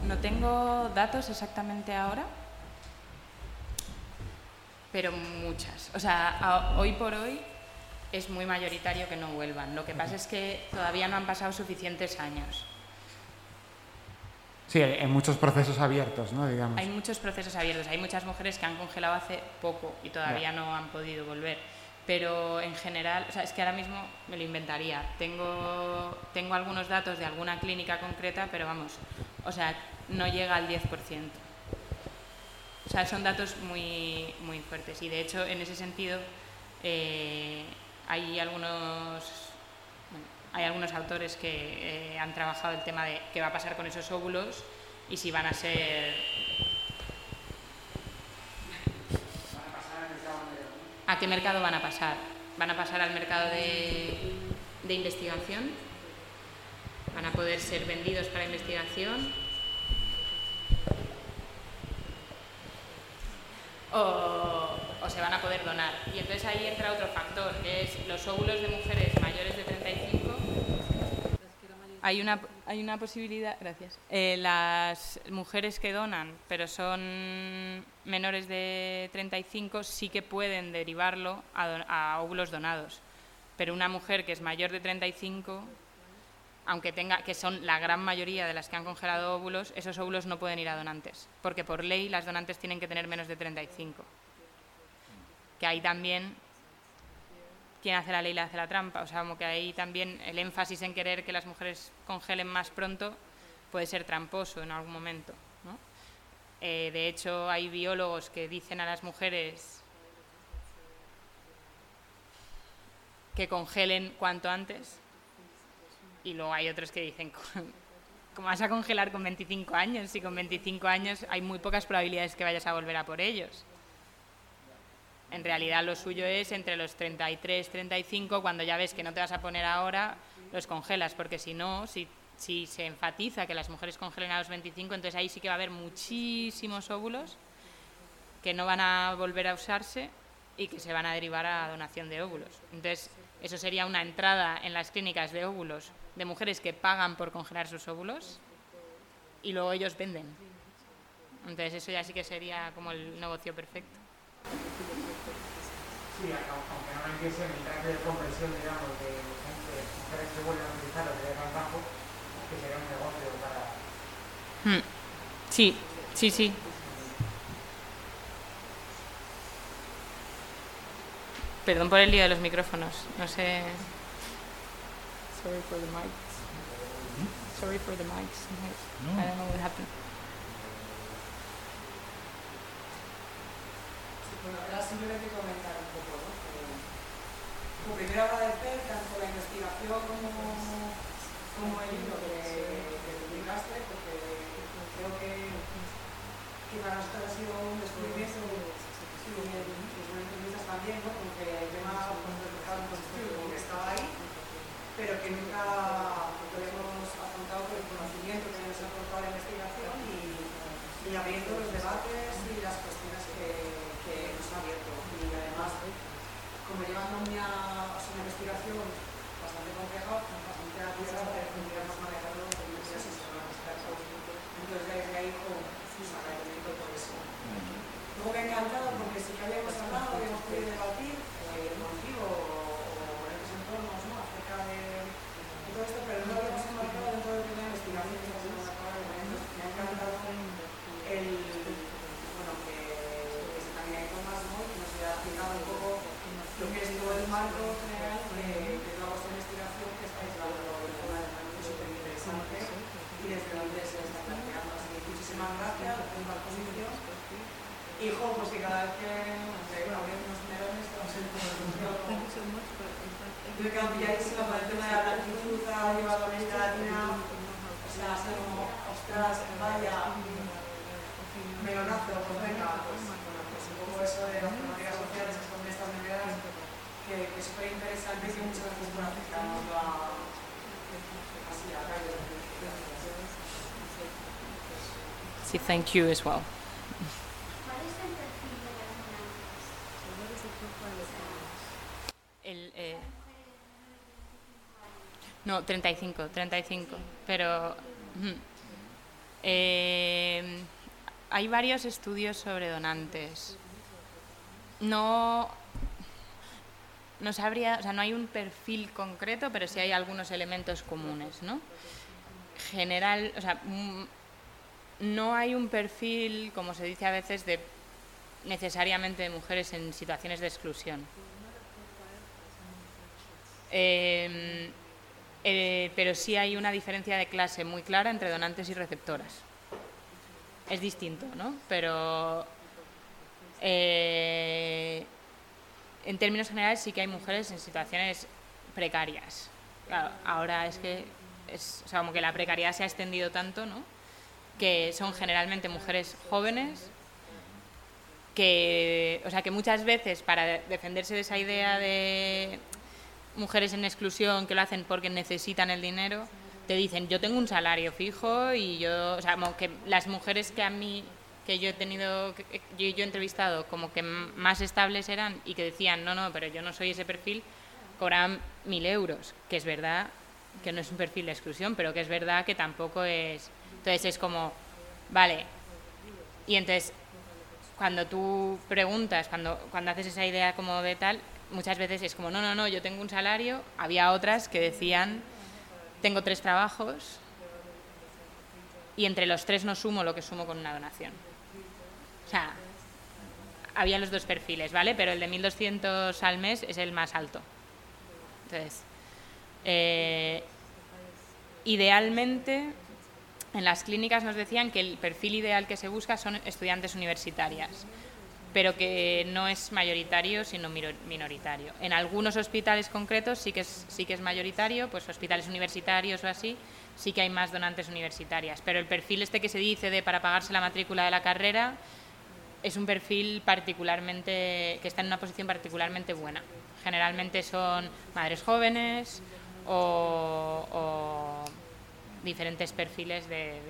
No tengo datos exactamente ahora, pero muchas. O sea, hoy por hoy es muy mayoritario que no vuelvan. Lo que pasa es que todavía no han pasado suficientes años. Sí, hay muchos procesos abiertos, ¿no? Digamos. Hay muchos procesos abiertos. Hay muchas mujeres que han congelado hace poco y todavía no han podido volver. Pero en general, o sea, es que ahora mismo me lo inventaría. Tengo, tengo algunos datos de alguna clínica concreta, pero vamos, o sea, no llega al 10%. O sea, son datos muy, muy fuertes y de hecho en ese sentido eh, hay algunos hay algunos autores que eh, han trabajado el tema de qué va a pasar con esos óvulos y si van a ser ¿A qué mercado van a pasar? ¿Van a pasar al mercado de, de investigación? ¿Van a poder ser vendidos para investigación? O, se van a poder donar. Y entonces ahí entra otro factor, que es los óvulos de mujeres mayores de 35. Hay una, hay una posibilidad, gracias. Eh, las mujeres que donan, pero son menores de 35, sí que pueden derivarlo a, a óvulos donados. Pero una mujer que es mayor de 35 aunque tenga, que son la gran mayoría de las que han congelado óvulos, esos óvulos no pueden ir a donantes, porque por ley las donantes tienen que tener menos de 35. Que ahí también, quien hace la ley le hace la trampa, o sea, como que ahí también el énfasis en querer que las mujeres congelen más pronto puede ser tramposo en algún momento. Eh, de hecho, hay biólogos que dicen a las mujeres que congelen cuanto antes y luego hay otros que dicen ¿cómo vas a congelar con 25 años? Si con 25 años hay muy pocas probabilidades que vayas a volver a por ellos. En realidad lo suyo es entre los 33, 35, cuando ya ves que no te vas a poner ahora, los congelas, porque si no, si, si se enfatiza que las mujeres congelen a los 25, entonces ahí sí que va a haber muchísimos óvulos que no van a volver a usarse y que se van a derivar a donación de óvulos. Entonces, eso sería una entrada en las clínicas de óvulos de mujeres que pagan por congelar sus óvulos y luego ellos venden. Entonces, eso ya sí que sería como el negocio perfecto. Sí, aunque no empiece en mitad de conversión, digamos, de gente, mujeres que vuelven a utilizar lo que dejan bajo, que sería un negocio para... Hmm. Sí, sí, sí. Perdón por el lío de los micrófonos. No sé. Sorry for the mics. Sorry for the mics. No. I don't know what happened. Bueno, era simplemente comentar un poco, ¿no? Que, como primero agradecer tanto la investigación como, como el libro que, que publicaste, porque creo que, que para nosotros ha sido un descubrimiento y los entrevistas también, ¿no? Como nunca podemos afrontado por el conocimiento que nos aportado la investigación y, y, abriendo los debates y las cuestiones que, que nos ha abierto. Y además, como llevando una, una investigación Hijo, pues que cada vez que no sé, bueno, abrimos unos melones, estamos en Yo me quedo pilladísima con el tema de la gratitud, ha llevado a América Latina, o sea, ha sido como, ostras, vaya, melonazo, pues venga, pues, bueno, pues un poco eso de las temáticas sociales que son de estas medidas, que, que es súper interesante y que muchas gracias por acercarnos a, así a la calle. Sí, thank you as well. ¿Cuál es el perfil de las donantes? El, eh, no, 35, 35. Pero. Eh, hay varios estudios sobre donantes. No, no sabría, o sea, no hay un perfil concreto, pero sí hay algunos elementos comunes, ¿no? General, o sea, mm, no hay un perfil, como se dice a veces, de necesariamente de mujeres en situaciones de exclusión. Eh, eh, pero sí hay una diferencia de clase muy clara entre donantes y receptoras. Es distinto, ¿no? Pero eh, en términos generales sí que hay mujeres en situaciones precarias. Ahora es que es, o sea, como que la precariedad se ha extendido tanto, ¿no? Que son generalmente mujeres jóvenes que, o sea, que muchas veces para de- defenderse de esa idea de mujeres en exclusión que lo hacen porque necesitan el dinero, te dicen, yo tengo un salario fijo y yo, o sea, como que las mujeres que a mí, que yo he tenido, que yo, he entrevistado, como que más estables eran y que decían, no, no, pero yo no soy ese perfil, cobraban mil euros, que es verdad que no es un perfil de exclusión, pero que es verdad que tampoco es... Entonces es como, vale, y entonces cuando tú preguntas, cuando, cuando haces esa idea como de tal, muchas veces es como, no, no, no, yo tengo un salario. Había otras que decían, tengo tres trabajos y entre los tres no sumo lo que sumo con una donación. O sea, había los dos perfiles, ¿vale? Pero el de 1.200 al mes es el más alto. Entonces, eh, idealmente, en las clínicas nos decían que el perfil ideal que se busca son estudiantes universitarias pero que no es mayoritario, sino minoritario. En algunos hospitales concretos sí que es, sí que es mayoritario, pues hospitales universitarios o así, sí que hay más donantes universitarias, pero el perfil este que se dice de para pagarse la matrícula de la carrera es un perfil particularmente que está en una posición particularmente buena. Generalmente son madres jóvenes o, diferentes perfiles de-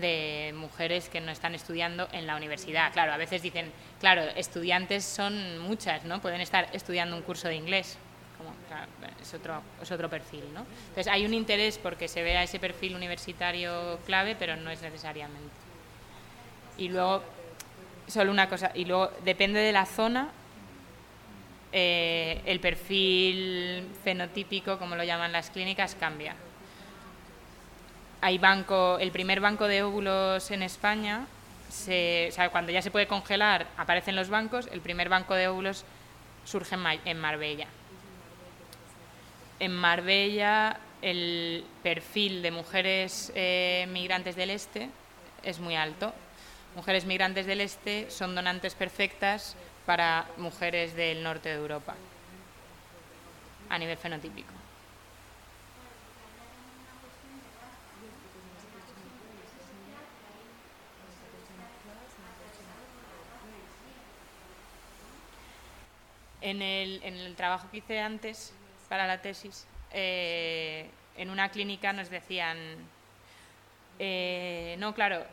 de mujeres que no están estudiando en la universidad. Claro, a veces dicen, claro, estudiantes son muchas, ¿no? Pueden estar estudiando un curso de inglés. Como, es, otro, es otro perfil, ¿no? Entonces hay un interés porque se vea ese perfil universitario clave, pero no es necesariamente. Y luego, solo una cosa, y luego depende de la zona, eh, el perfil fenotípico, como lo llaman las clínicas, cambia. Hay banco, el primer banco de óvulos en España, se, o sea, cuando ya se puede congelar, aparecen los bancos, el primer banco de óvulos surge en, en Marbella. En Marbella el perfil de mujeres eh, migrantes del este es muy alto. Mujeres migrantes del este son donantes perfectas para mujeres del norte de Europa a nivel fenotípico. En el, en el trabajo que hice antes para la tesis, eh, en una clínica nos decían, eh, no, claro,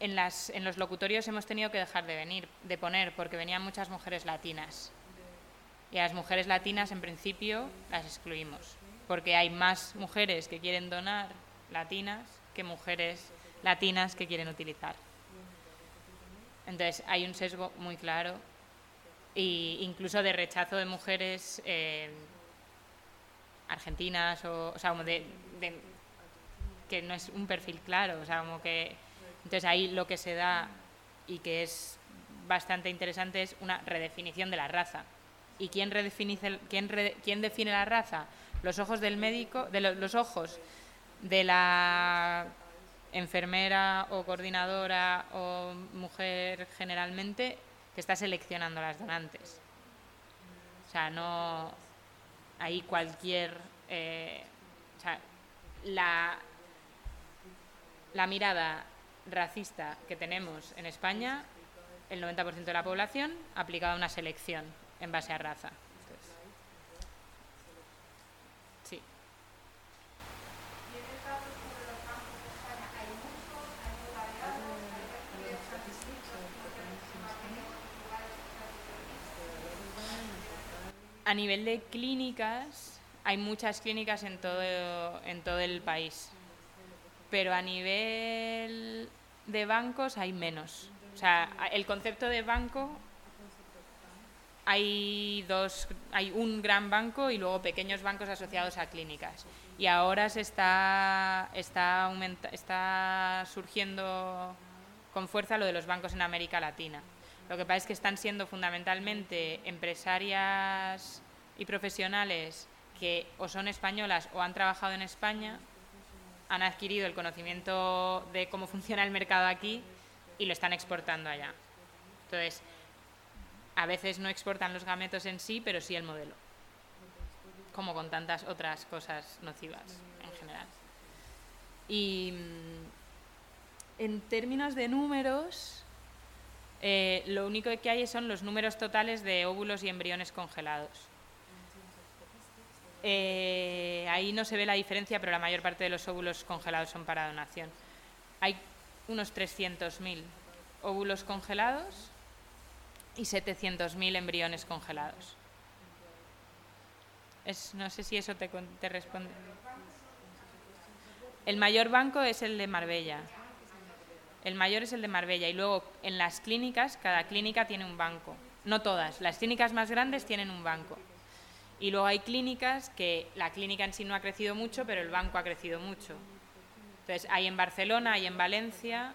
en, las, en los locutorios hemos tenido que dejar de venir, de poner, porque venían muchas mujeres latinas. Y a las mujeres latinas, en principio, las excluimos, porque hay más mujeres que quieren donar latinas que mujeres latinas que quieren utilizar. Entonces, hay un sesgo muy claro e incluso de rechazo de mujeres eh, argentinas o, o sea, como de, que no es un perfil claro, o sea, como que entonces ahí lo que se da y que es bastante interesante es una redefinición de la raza. ¿Y quién redefine, quién, re- quién define la raza? Los ojos del médico, de lo- los ojos de la enfermera o coordinadora o mujer generalmente que está seleccionando las donantes. O sea, no hay cualquier... eh, o sea, la, la mirada racista que tenemos en España, el 90% de la población aplicada a una selección en base a raza. Entonces, sí. A nivel de clínicas, hay muchas clínicas en todo, en todo el país, pero a nivel de bancos hay menos. O sea, el concepto de banco hay dos, hay un gran banco y luego pequeños bancos asociados a clínicas. Y ahora se está, está, aumenta- está surgiendo con fuerza lo de los bancos en América Latina. Lo que pasa es que están siendo fundamentalmente empresarias y profesionales que o son españolas o han trabajado en España, han adquirido el conocimiento de cómo funciona el mercado aquí y lo están exportando allá. Entonces, a veces no exportan los gametos en sí, pero sí el modelo, como con tantas otras cosas nocivas en general. Y mm, en términos de números, eh, lo único que hay son los números totales de óvulos y embriones congelados. Eh, ahí no se ve la diferencia, pero la mayor parte de los óvulos congelados son para donación. Hay unos 300.000 óvulos congelados y 700.000 embriones congelados. No sé si eso te, te responde. El mayor banco es el de Marbella. El mayor es el de Marbella y luego en las clínicas, cada clínica tiene un banco. No todas, las clínicas más grandes tienen un banco. Y luego hay clínicas que la clínica en sí no ha crecido mucho, pero el banco ha crecido mucho. Entonces hay en Barcelona, hay en Valencia